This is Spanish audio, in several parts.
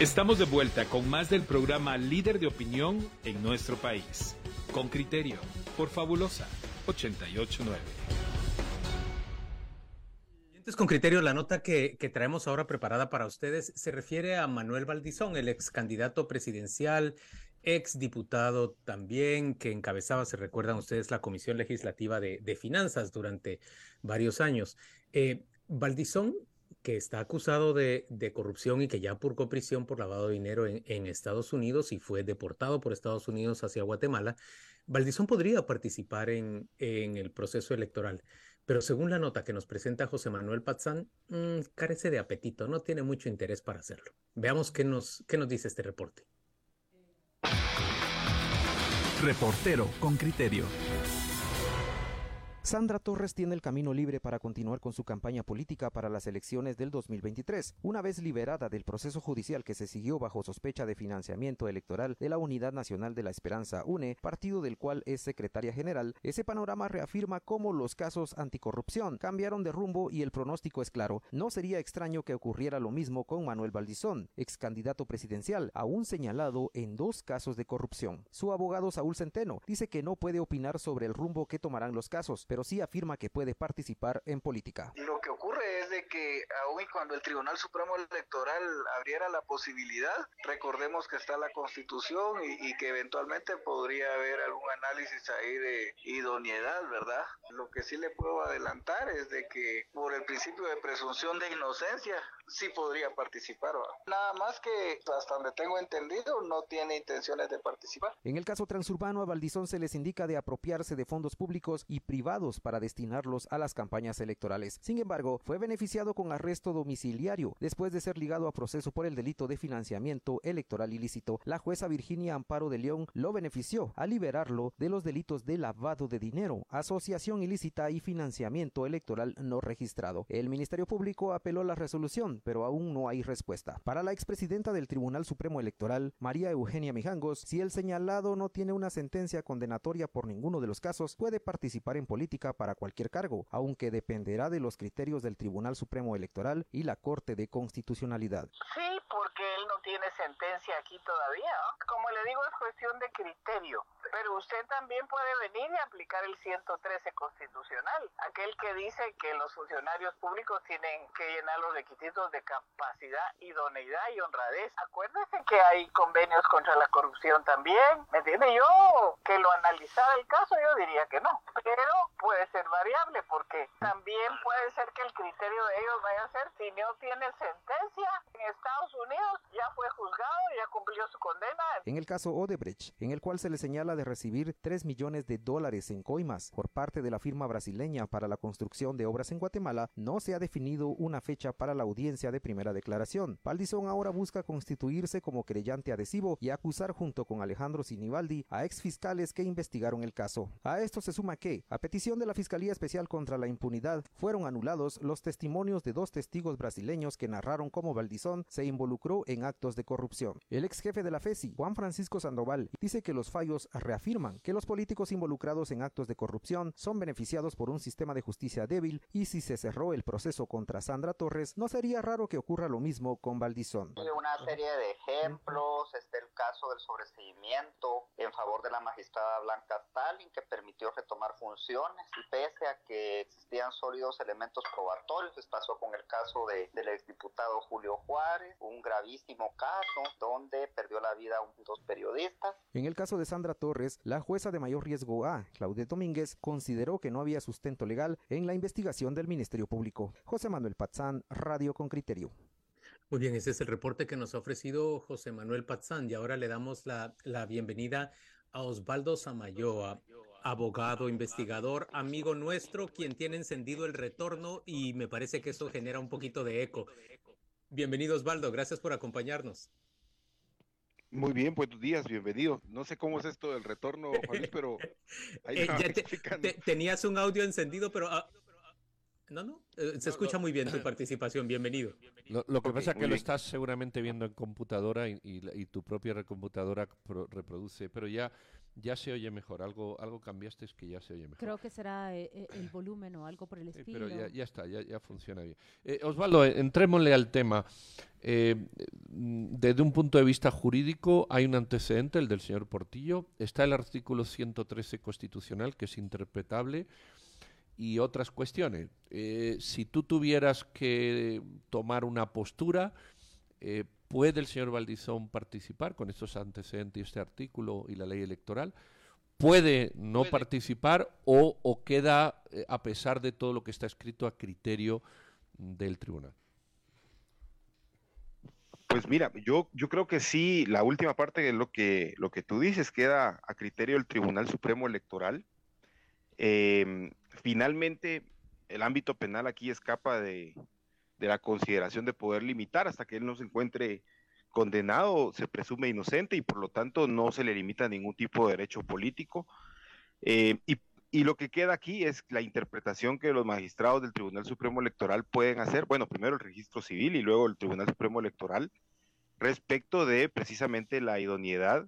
Estamos de vuelta con más del programa Líder de Opinión en nuestro país. Con criterio, por Fabulosa 889. Con criterio, la nota que, traemos ahora preparada para ustedes se refiere a Manuel Valdizón, el ex candidato presidencial, ex diputado también, que encabezaba, se recuerdan ustedes, la Comisión Legislativa de, de Finanzas durante varios años. Eh, Valdizón que está acusado de, corrupción y que ya purgó prisión por lavado de dinero en, Estados Unidos y fue deportado por Estados Unidos hacia Guatemala, Valdizón podría participar en, el proceso electoral. Pero según la nota que nos presenta José Manuel Pazán, mmm, carece de apetito, no tiene mucho interés para hacerlo. Veamos qué nos dice este reporte. Reportero con criterio. Sandra Torres tiene el camino libre para continuar con su campaña política para las elecciones del 2023, una vez liberada del proceso judicial que se siguió bajo sospecha de financiamiento electoral de la Unidad Nacional de la Esperanza UNE, partido del cual es secretaria general. Ese panorama reafirma cómo los casos anticorrupción cambiaron de rumbo y el pronóstico es claro. No sería extraño que ocurriera lo mismo con Manuel Valdizón, ex candidato presidencial, aún señalado en dos casos de corrupción. Su abogado Saúl Centeno dice que no puede opinar sobre el rumbo que tomarán los casos, sí afirma que puede participar en política. Lo que ocurre es de que aún y cuando el Tribunal Supremo Electoral abriera la posibilidad, recordemos que está la Constitución y, y que eventualmente podría haber algún análisis ahí de idoneidad, ¿verdad? Lo que sí le puedo adelantar es de que por el principio de presunción de inocencia sí podría participar. ¿verdad? Nada más que hasta donde tengo entendido no tiene intenciones de participar. En el caso transurbano a Valdizón se les indica de apropiarse de fondos públicos y privados para destinarlos a las campañas electorales. Sin embargo, fue beneficiado con arresto domiciliario después de ser ligado a proceso por el delito de financiamiento electoral ilícito. La jueza Virginia Amparo de León lo benefició al liberarlo de los delitos de lavado de dinero, asociación ilícita y financiamiento electoral no registrado. El Ministerio Público apeló la resolución, pero aún no hay respuesta. Para la expresidenta del Tribunal Supremo Electoral, María Eugenia Mijangos, si el señalado no tiene una sentencia condenatoria por ninguno de los casos, puede participar en política para cualquier cargo, aunque dependerá de los criterios del Tribunal Supremo Electoral y la Corte de Constitucionalidad. Sí, porque él no tiene sentencia aquí todavía. Como le digo, es cuestión de criterio. Pero usted también puede venir y aplicar el 113 constitucional, aquel que dice que los funcionarios públicos tienen que llenar los requisitos de capacidad, idoneidad y honradez. Acuérdese que hay convenios contra la corrupción también. ¿Me entiende? Yo, que lo analizara el caso, yo diría que no. Pero puede ser variable porque también puede ser que el criterio de ellos vaya a ser si no tiene sentencia en Estados Unidos, ya fue juzgado, ya cumplió su condena. En el caso Odebrecht, en el cual se le señala de recibir 3 millones de dólares en coimas por parte de la firma brasileña para la construcción de obras en Guatemala, no se ha definido una fecha para la audiencia de primera declaración. Valdizón ahora busca constituirse como creyente adhesivo y acusar junto con Alejandro Sinibaldi a ex fiscales que investigaron el caso. A esto se suma que, a petición de la Fiscalía Especial contra la Impunidad, fueron anulados los testimonios de dos testigos brasileños que narraron cómo Valdizón se involucró en actos de corrupción. El ex jefe de la FESI, Juan Francisco Sandoval, dice que los fallos reafirman que los políticos involucrados en actos de corrupción son beneficiados por un sistema de justicia débil y si se cerró el proceso contra Sandra Torres, no sería raro que ocurra lo mismo con Valdizón. Una serie de ejemplos, este el caso del sobreseimiento en favor de la magistrada Blanca Stalin que permitió retomar funciones y pese a que existían sólidos elementos probatorios, pasó con el caso de, del exdiputado Julio Juárez, un gravísimo caso donde perdió la vida un, dos periodistas. En el caso de Sandra Torres, la jueza de mayor riesgo A, Claudette Domínguez, consideró que no había sustento legal en la investigación del Ministerio Público. José Manuel Patzán, Radio con Criterio. Muy bien, ese es el reporte que nos ha ofrecido José Manuel Patzán y ahora le damos la, la bienvenida a Osvaldo Samayoa, abogado, investigador, amigo nuestro, quien tiene encendido el retorno y me parece que eso genera un poquito de eco. Bienvenido Osvaldo, gracias por acompañarnos. Muy bien, buenos días, bienvenido. No sé cómo es esto del retorno, Juan, pero ahí eh, ya te, te, tenías un audio encendido, pero, uh, No, no, eh, se escucha muy bien tu participación, bienvenido. Lo, lo que pasa es que lo estás seguramente viendo en computadora y, y la- y tu propia computadora pro- reproduce, pero ya, ya se oye mejor. Algo, algo cambiaste es que ya se oye mejor. Creo que será eh, eh, el volumen o algo por el Sí, estilo. pero ya, ya está, ya, ya funciona bien. Eh, Osvaldo, entrémosle al tema. Desde un punto de vista jurídico hay un antecedente, el del señor Portillo. Está el artículo 113 constitucional, que es interpretable, y otras cuestiones. Eh, si tú tuvieras que tomar una postura, eh, ¿puede el señor Valdizón participar con estos antecedentes y este artículo y la ley electoral? ¿Puede no participar o, o queda, eh, a pesar de todo lo que está escrito, a criterio del tribunal? Pues mira, yo, yo creo que sí, la última parte de lo que, lo que tú dices queda a criterio del Tribunal Supremo Electoral. Em, finalmente, el ámbito penal aquí escapa de, la consideración de poder limitar hasta que él no se encuentre condenado, se presume inocente y por lo tanto no se le limita ningún tipo de derecho político. Eh, y lo que queda aquí es la interpretación que los magistrados del Tribunal Supremo Electoral pueden hacer, bueno, primero el registro civil y luego el Tribunal Supremo Electoral, respecto de precisamente la idoneidad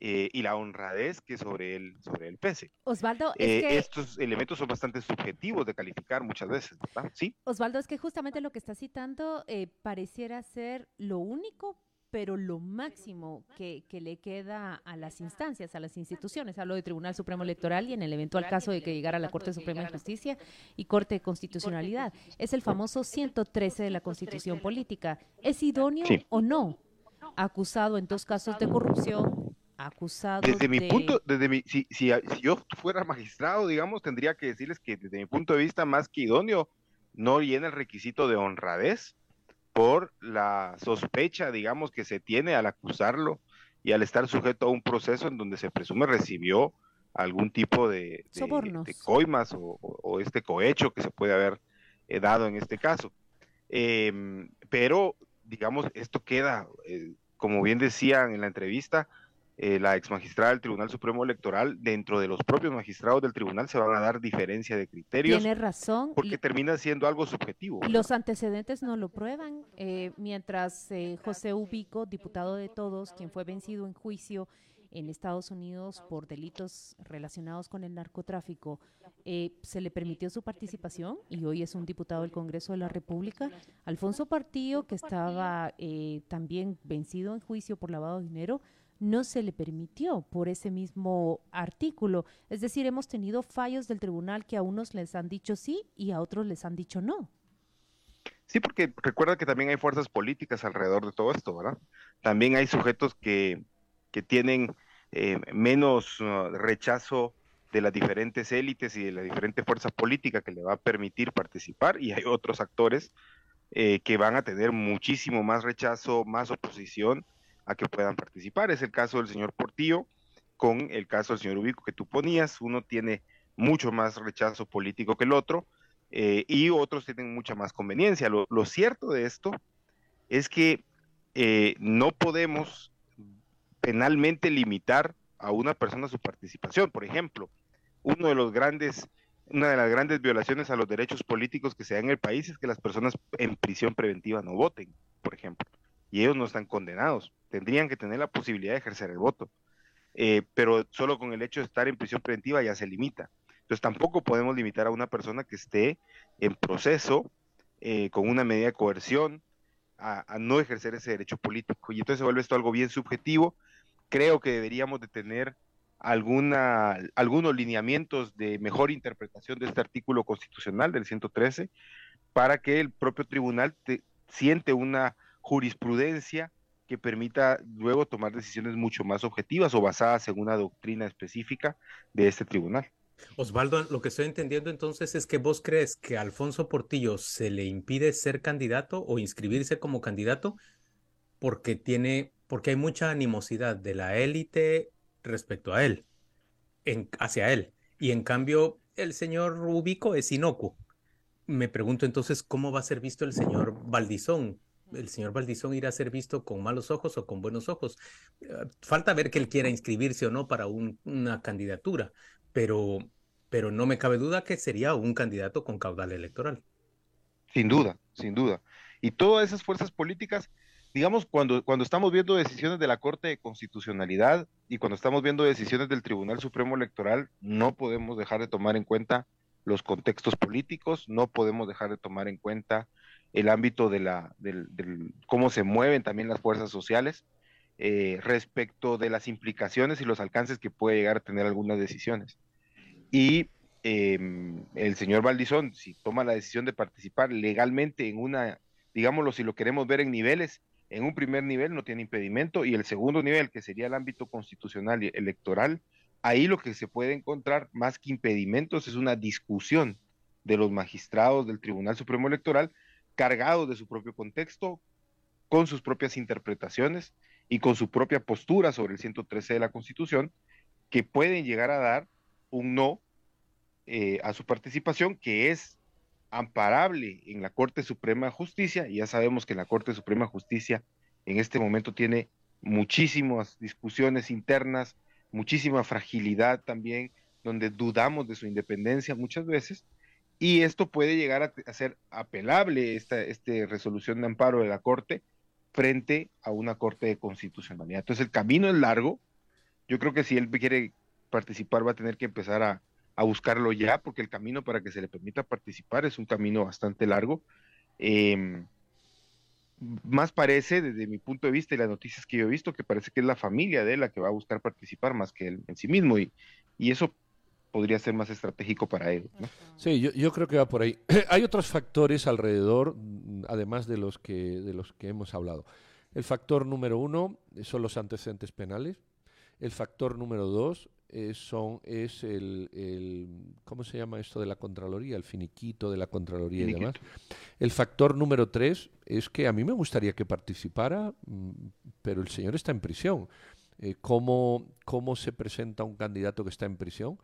eh, y la honradez que sobre él, sobre él pese. Osvaldo, Eh, es que, Estos elementos son bastante subjetivos de calificar muchas veces, ¿verdad? Sí. Osvaldo, es que justamente lo que está citando eh, pareciera ser lo único, pero lo máximo que, que le queda a las instancias, a las instituciones. Hablo de Tribunal Supremo Electoral y en el eventual caso de que llegara a la Corte Suprema de Justicia y Corte de Constitucionalidad. Es el famoso 113 de la Constitución Política. ¿Es idóneo Sí. o no? Acusado en dos casos de corrupción, acusado Desde mi punto, desde mi, si, si, si yo fuera magistrado, digamos, tendría que decirles que desde mi punto de vista, más que idóneo, no llena el requisito de honradez por la sospecha, digamos, que se tiene al acusarlo y al estar sujeto a un proceso en donde se presume recibió algún tipo de, de- de coimas o, o- o este cohecho que se puede haber eh, dado en este caso. Em, pero, digamos, esto queda, eh, como bien decían en la entrevista, eh, la ex magistrada del Tribunal Supremo Electoral, dentro de los propios magistrados del tribunal se van a dar diferencia de criterios Tiene razón. porque termina siendo algo subjetivo. ¿verdad? Los antecedentes no lo prueban. eh, mientras eh, José Ubico, diputado de todos, quien fue vencido en juicio en Estados Unidos por delitos relacionados con el narcotráfico, eh, se le permitió su participación y hoy es un diputado del Congreso de la República. Alfonso Partillo, que estaba eh, también vencido en juicio por lavado de dinero, no se le permitió por ese mismo artículo. Es decir, hemos tenido fallos del tribunal que a unos les han dicho sí y a otros les han dicho no. Sí, porque recuerda que también hay fuerzas políticas alrededor de todo esto, ¿verdad? También hay sujetos que, que tienen eh, menos uh, rechazo de las diferentes élites y de la diferente fuerza política que le va a permitir participar y hay otros actores eh, que van a tener muchísimo más rechazo, más oposición a que puedan participar. Es el caso del señor Portillo con el caso del señor Ubico que tú ponías. Uno tiene mucho más rechazo político que el otro eh, y otros tienen mucha más conveniencia. Lo, cierto de esto es que eh, no podemos penalmente limitar a una persona su participación. Por ejemplo, uno de los grandes, una de las grandes violaciones a los derechos políticos que se da en el país es que las personas en prisión preventiva no voten, por ejemplo, y ellos no están condenados, tendrían que tener la posibilidad de ejercer el voto, eh, pero solo con el hecho de estar en prisión preventiva ya se limita. Entonces tampoco podemos limitar a una persona que esté en proceso eh, con una medida de coerción a, no ejercer ese derecho político. Y entonces se vuelve esto algo bien subjetivo. Creo que deberíamos de tener alguna, algunos lineamientos de mejor interpretación de este artículo constitucional del 113 para que el propio tribunal te, siente una jurisprudencia que permita luego tomar decisiones mucho más objetivas o basadas en una doctrina específica de este tribunal. Osvaldo, lo que estoy entendiendo entonces es que vos crees que a Alfonso Portillo se le impide ser candidato o inscribirse como candidato porque tiene, porque hay mucha animosidad de la élite respecto a él, en, hacia él. Y en cambio, el señor Rubico es inocuo. Me pregunto entonces cómo va a ser visto el señor Valdizón. ¿El señor Valdizón irá a ser visto con malos ojos o con buenos ojos? Uh, falta ver que él quiera inscribirse o no para un, una candidatura, pero, pero no me cabe duda que sería un candidato con caudal electoral. Sin duda, sin duda. Y todas esas fuerzas políticas, digamos, cuando, cuando estamos viendo decisiones de la Corte de Constitucionalidad y cuando estamos viendo decisiones del Tribunal Supremo Electoral, no podemos dejar de tomar en cuenta los contextos políticos, no podemos dejar de tomar en cuenta el ámbito de la, cómo se mueven también las fuerzas sociales eh, respecto de las implicaciones y los alcances que puede llegar a tener algunas decisiones. Y em, el señor Valdizón, si toma la decisión de participar legalmente en una, digámoslo, si lo queremos ver en niveles, en un primer nivel no tiene impedimento y el segundo nivel, que sería el ámbito constitucional y electoral, ahí lo que se puede encontrar más que impedimentos es una discusión de los magistrados del Tribunal Supremo Electoral cargados de su propio contexto, con sus propias interpretaciones y con su propia postura sobre el 113 de la Constitución, que pueden llegar a dar un no eh, a su participación, que es amparable en la Corte Suprema de Justicia, y ya sabemos que la Corte Suprema de Justicia en este momento tiene muchísimas discusiones internas, muchísima fragilidad también, donde dudamos de su independencia muchas veces, y esto puede llegar a, ser apelable, esta, esta resolución de amparo de la Corte, frente a una Corte de Constitucionalidad. Entonces el camino es largo, yo creo que si él quiere participar va a tener que empezar a, a buscarlo ya, porque el camino para que se le permita participar es un camino bastante largo. Eh, más parece, desde mi punto de vista y las noticias que yo he visto, que parece que es la familia de él la que va a buscar participar más que él en sí mismo. Y, y eso podría ser más estratégico para él. Sí, yo, yo, creo que va por ahí. Hay otros factores alrededor, mm, además de los, que, de los que hemos hablado. El factor número uno son los antecedentes penales. El factor número dos es, son, es el, ¿cómo se llama esto de la Contraloría? El finiquito de la Contraloría y demás. El factor número tres es que a mí me gustaría que participara, mm, pero el señor está en prisión. Eh, ¿cómo, ¿Cómo se presenta un candidato que está en prisión?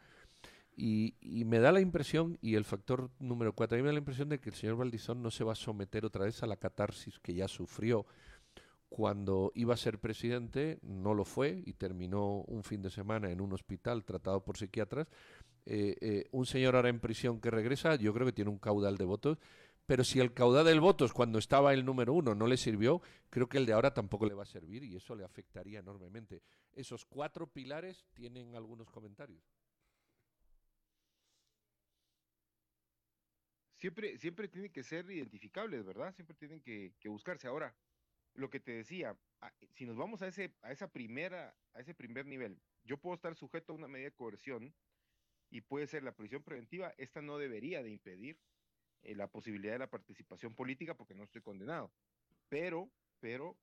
Y, me da la impresión, y el factor número cuatro, a mí me da la impresión de que el señor Valdizón no se va a someter otra vez a la catarsis que ya sufrió cuando iba a ser presidente, no lo fue y terminó un fin de semana en un hospital tratado por psiquiatras. Eh, eh, un señor ahora en prisión que regresa, yo creo que tiene un caudal de votos, pero si el caudal de votos cuando estaba el número uno no le sirvió, creo que el de ahora tampoco le va a servir y eso le afectaría enormemente. Esos cuatro pilares tienen algunos comentarios. Siempre, siempre tienen que ser identificables, ¿verdad? Siempre tienen que buscarse. Ahora, lo que te decía, si nos vamos a ese, a esa primera, a ese primer nivel, yo puedo estar sujeto a una medida de coerción y puede ser la prisión preventiva, esta no debería de impedir eh, la posibilidad de la participación política porque no estoy condenado. Pero, pero,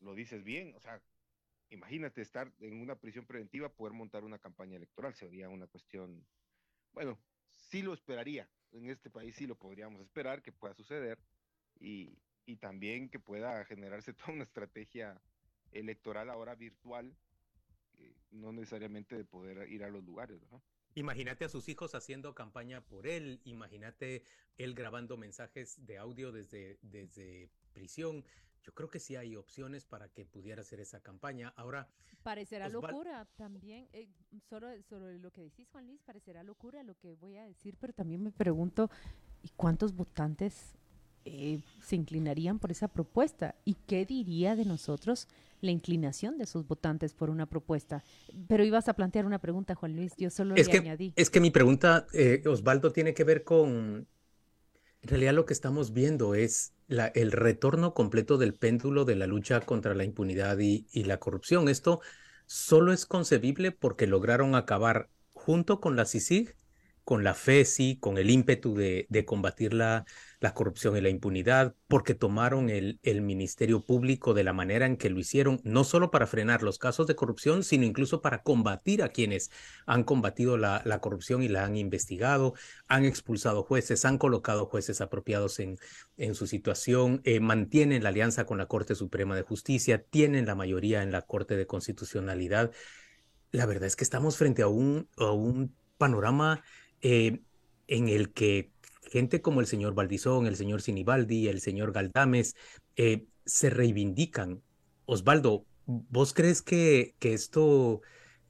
lo dices bien, o sea, imagínate estar en una prisión preventiva, poder montar una campaña electoral, sería una cuestión, bueno, sí lo esperaría, en este país sí lo podríamos esperar que pueda suceder y, y también que pueda generarse toda una estrategia electoral ahora virtual, eh, no necesariamente de poder ir a los lugares, ¿no? Imagínate a sus hijos haciendo campaña por él, imagínate él grabando mensajes de audio desde, desde prisión. Yo creo que sí hay opciones para que pudiera hacer esa campaña. Ahora. Parecerá locura también, eh, solo sobre lo que decís, Juan Luis, parecerá locura lo que voy a decir, pero también me pregunto, ¿y cuántos votantes eh, se inclinarían por esa propuesta. ¿Y qué diría de nosotros la inclinación de sus votantes por una propuesta? Pero ibas a plantear una pregunta, Juan Luis, yo solo es le que, añadí. Es que mi pregunta, eh, Osvaldo, tiene que ver con, en realidad lo que estamos viendo es la, el retorno completo del péndulo de la lucha contra la impunidad y, la corrupción. Esto solo es concebible porque lograron acabar junto con la CICIG con la FESI, con el ímpetu de, de combatir la, la, corrupción y la impunidad, porque tomaron el, el, Ministerio Público de la manera en que lo hicieron, no solo para frenar los casos de corrupción, sino incluso para combatir a quienes han combatido la, la corrupción y la han investigado, han expulsado jueces, han colocado jueces apropiados en, en su situación, eh, mantienen la alianza con la Corte Suprema de Justicia, tienen la mayoría en la Corte de Constitucionalidad. La verdad es que estamos frente a un, a un panorama eh, en el que gente como el señor Valdizón, el señor Sinibaldi, el señor Galdames, eh, se reivindican. Osvaldo, ¿vos crees que, que esto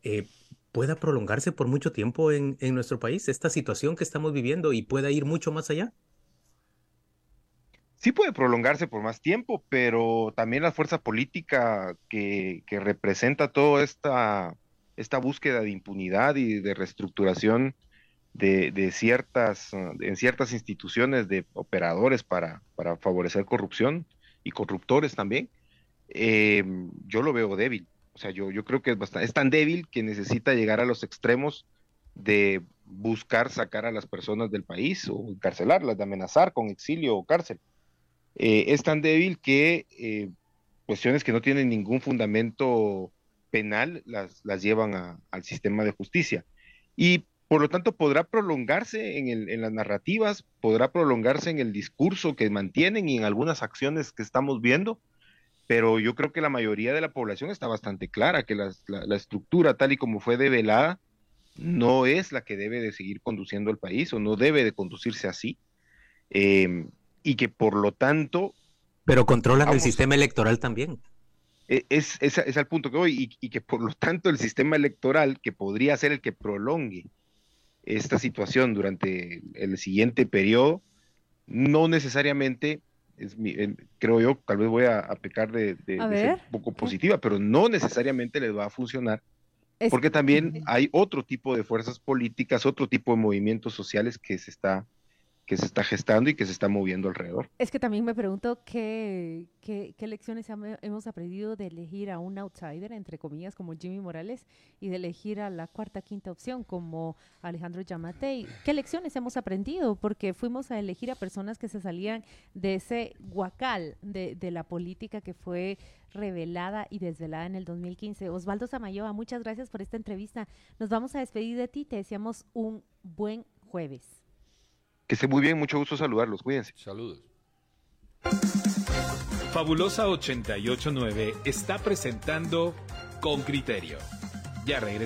eh, pueda prolongarse por mucho tiempo en, en, nuestro país, esta situación que estamos viviendo y pueda ir mucho más allá? sí puede prolongarse por más tiempo, pero también la fuerza política que, que representa toda esta, esta búsqueda de impunidad y de reestructuración de, de, ciertas, en ciertas instituciones de operadores para, para favorecer corrupción y corruptores también, eh, yo lo veo débil. O sea, yo, yo creo que es, bastante, es tan débil que necesita llegar a los extremos de buscar sacar a las personas del país o encarcelarlas, de amenazar con exilio o cárcel. Eh, es tan débil que eh, cuestiones que no tienen ningún fundamento penal las, las llevan a, al sistema de justicia. Y por lo tanto, podrá prolongarse en, el, en, las narrativas, podrá prolongarse en el discurso que mantienen y en algunas acciones que estamos viendo, pero yo creo que la mayoría de la población está bastante clara que la, la, la estructura tal y como fue develada no es la que debe de seguir conduciendo el país o no debe de conducirse así, eh, y que por lo tanto... Pero controlan vamos, el sistema electoral también. Es, es, es, al punto que voy, y, y que por lo tanto el sistema electoral, que podría ser el que prolongue esta situación durante el siguiente periodo, no necesariamente, es mi, creo yo, tal vez voy a, a pecar de, de, de ser un poco positiva, pero no necesariamente les va a funcionar, es... porque también hay otro tipo de fuerzas políticas, otro tipo de movimientos sociales que se está que se está gestando y que se está moviendo alrededor. Es que también me pregunto qué, qué, qué lecciones hemos aprendido de elegir a un outsider, entre comillas, como Jimmy Morales, y de elegir a la cuarta, quinta opción, como Alejandro Yamatei. ¿Qué lecciones hemos aprendido? Porque fuimos a elegir a personas que se salían de ese guacal de, de la política que fue revelada y desvelada en el 2015. Osvaldo Samayoa, muchas gracias por esta entrevista. Nos vamos a despedir de ti. Te deseamos un buen jueves. Que esté muy bien, mucho gusto saludarlos, cuídense. Saludos. Fabulosa 889 está presentando Con Criterio. Ya regresamos.